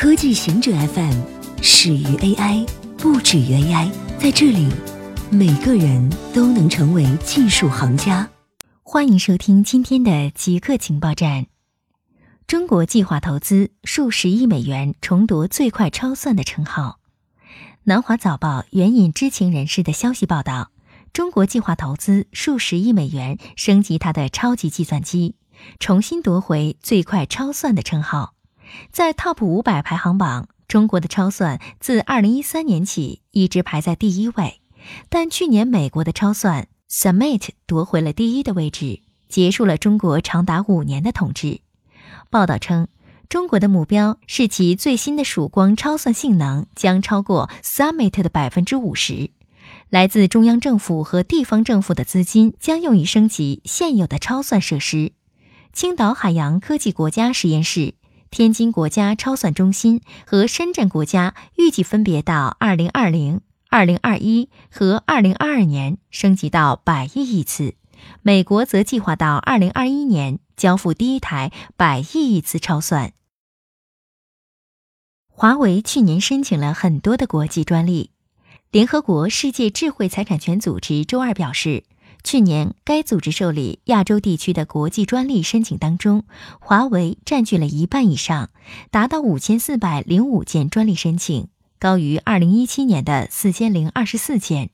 科技行者 FM 始于 AI，不止于 AI。在这里，每个人都能成为技术行家。欢迎收听今天的极客情报站。中国计划投资数十亿美元重夺最快超算的称号。南华早报援引知情人士的消息报道，中国计划投资数十亿美元升级它的超级计算机，重新夺回最快超算的称号。在 TOP 五百排行榜，中国的超算自2013年起一直排在第一位，但去年美国的超算 Summit 夺回了第一的位置，结束了中国长达五年的统治。报道称，中国的目标是其最新的曙光超算性能将超过 Summit 的百分之五十。来自中央政府和地方政府的资金将用于升级现有的超算设施。青岛海洋科技国家实验室。天津国家超算中心和深圳国家预计分别到2020、2021和2022年升级到百亿亿次，美国则计划到2021年交付第一台百亿亿次超算。华为去年申请了很多的国际专利，联合国世界智慧财产权组织周二表示。去年，该组织受理亚洲地区的国际专利申请当中，华为占据了一半以上，达到五千四百零五件专利申请，高于二零一七年的四千零二十四件。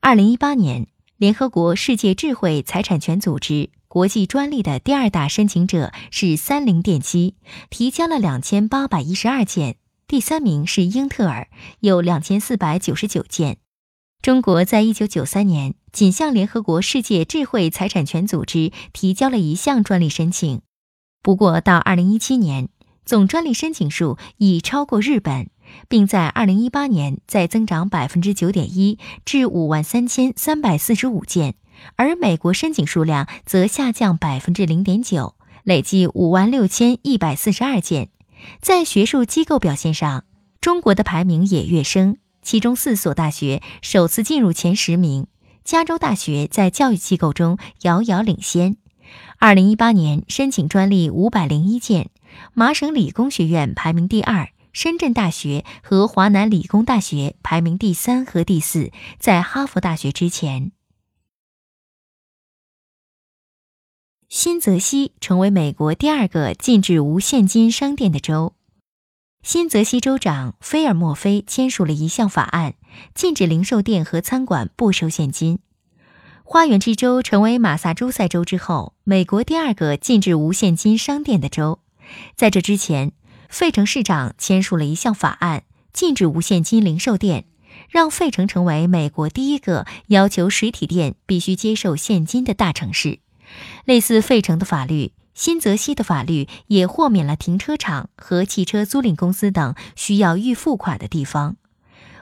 二零一八年，联合国世界智慧财产权组织国际专利的第二大申请者是三菱电机，提交了两千八百一十二件，第三名是英特尔，有两千四百九十九件。中国在一九九三年仅向联合国世界智慧财产权组织提交了一项专利申请，不过到二零一七年，总专利申请数已超过日本，并在二零一八年再增长百分之九点一至五万三千三百四十五件，而美国申请数量则下降百分之零点九，累计五万六千一百四十二件。在学术机构表现上，中国的排名也跃升。其中四所大学首次进入前十名，加州大学在教育机构中遥遥领先。二零一八年申请专利五百零一件，麻省理工学院排名第二，深圳大学和华南理工大学排名第三和第四，在哈佛大学之前。新泽西成为美国第二个禁止无现金商店的州。新泽西州长菲尔莫菲签署了一项法案，禁止零售店和餐馆不收现金。花园之州成为马萨诸塞州之后，美国第二个禁止无现金商店的州。在这之前，费城市长签署了一项法案，禁止无现金零售店，让费城成为美国第一个要求实体店必须接受现金的大城市。类似费城的法律。新泽西的法律也豁免了停车场和汽车租赁公司等需要预付款的地方。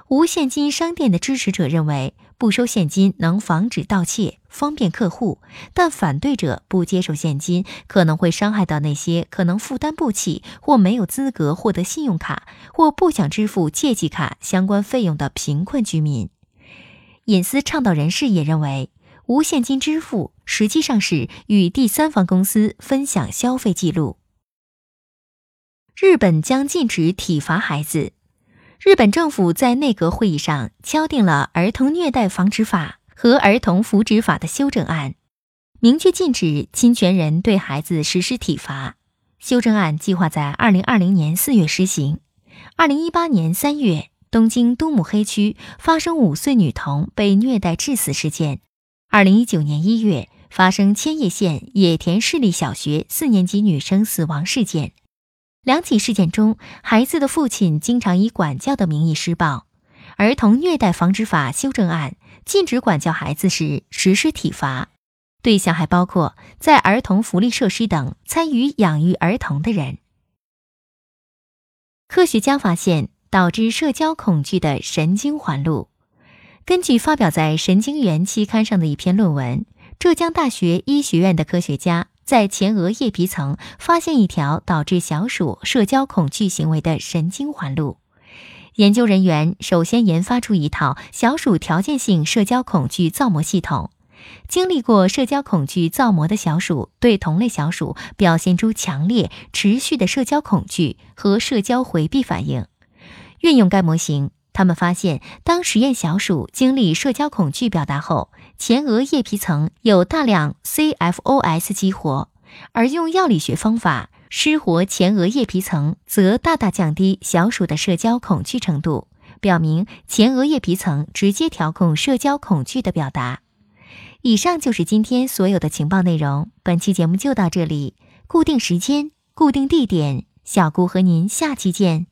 无现金商店的支持者认为，不收现金能防止盗窃，方便客户；但反对者不接受现金，可能会伤害到那些可能负担不起或没有资格获得信用卡或不想支付借记卡相关费用的贫困居民。隐私倡导人士也认为。无现金支付实际上是与第三方公司分享消费记录。日本将禁止体罚孩子。日本政府在内阁会议上敲定了《儿童虐待防止法》和《儿童福祉法》的修正案，明确禁止侵权人对孩子实施体罚。修正案计划在二零二零年四月施行。二零一八年三月，东京都目黑区发生五岁女童被虐待致死事件。二零一九年一月，发生千叶县野田市立小学四年级女生死亡事件。两起事件中，孩子的父亲经常以管教的名义施暴。儿童虐待防止法修正案禁止管教孩子时实施体罚，对象还包括在儿童福利设施等参与养育儿童的人。科学家发现导致社交恐惧的神经环路。根据发表在《神经元》期刊上的一篇论文，浙江大学医学院的科学家在前额叶皮层发现一条导致小鼠社交恐惧行为的神经环路。研究人员首先研发出一套小鼠条件性社交恐惧造模系统，经历过社交恐惧造模的小鼠，对同类小鼠表现出强烈、持续的社交恐惧和社交回避反应。运用该模型，他们发现，当实验小鼠经历社交恐惧表达后，前额叶皮层有大量 CFOS 激活，而用药理学方法失活前额叶皮层，则大大降低小鼠的社交恐惧程度。表明前额叶皮层直接调控社交恐惧的表达。以上就是今天所有的情报内容。本期节目就到这里，固定时间，固定地点，小顾和您下期见。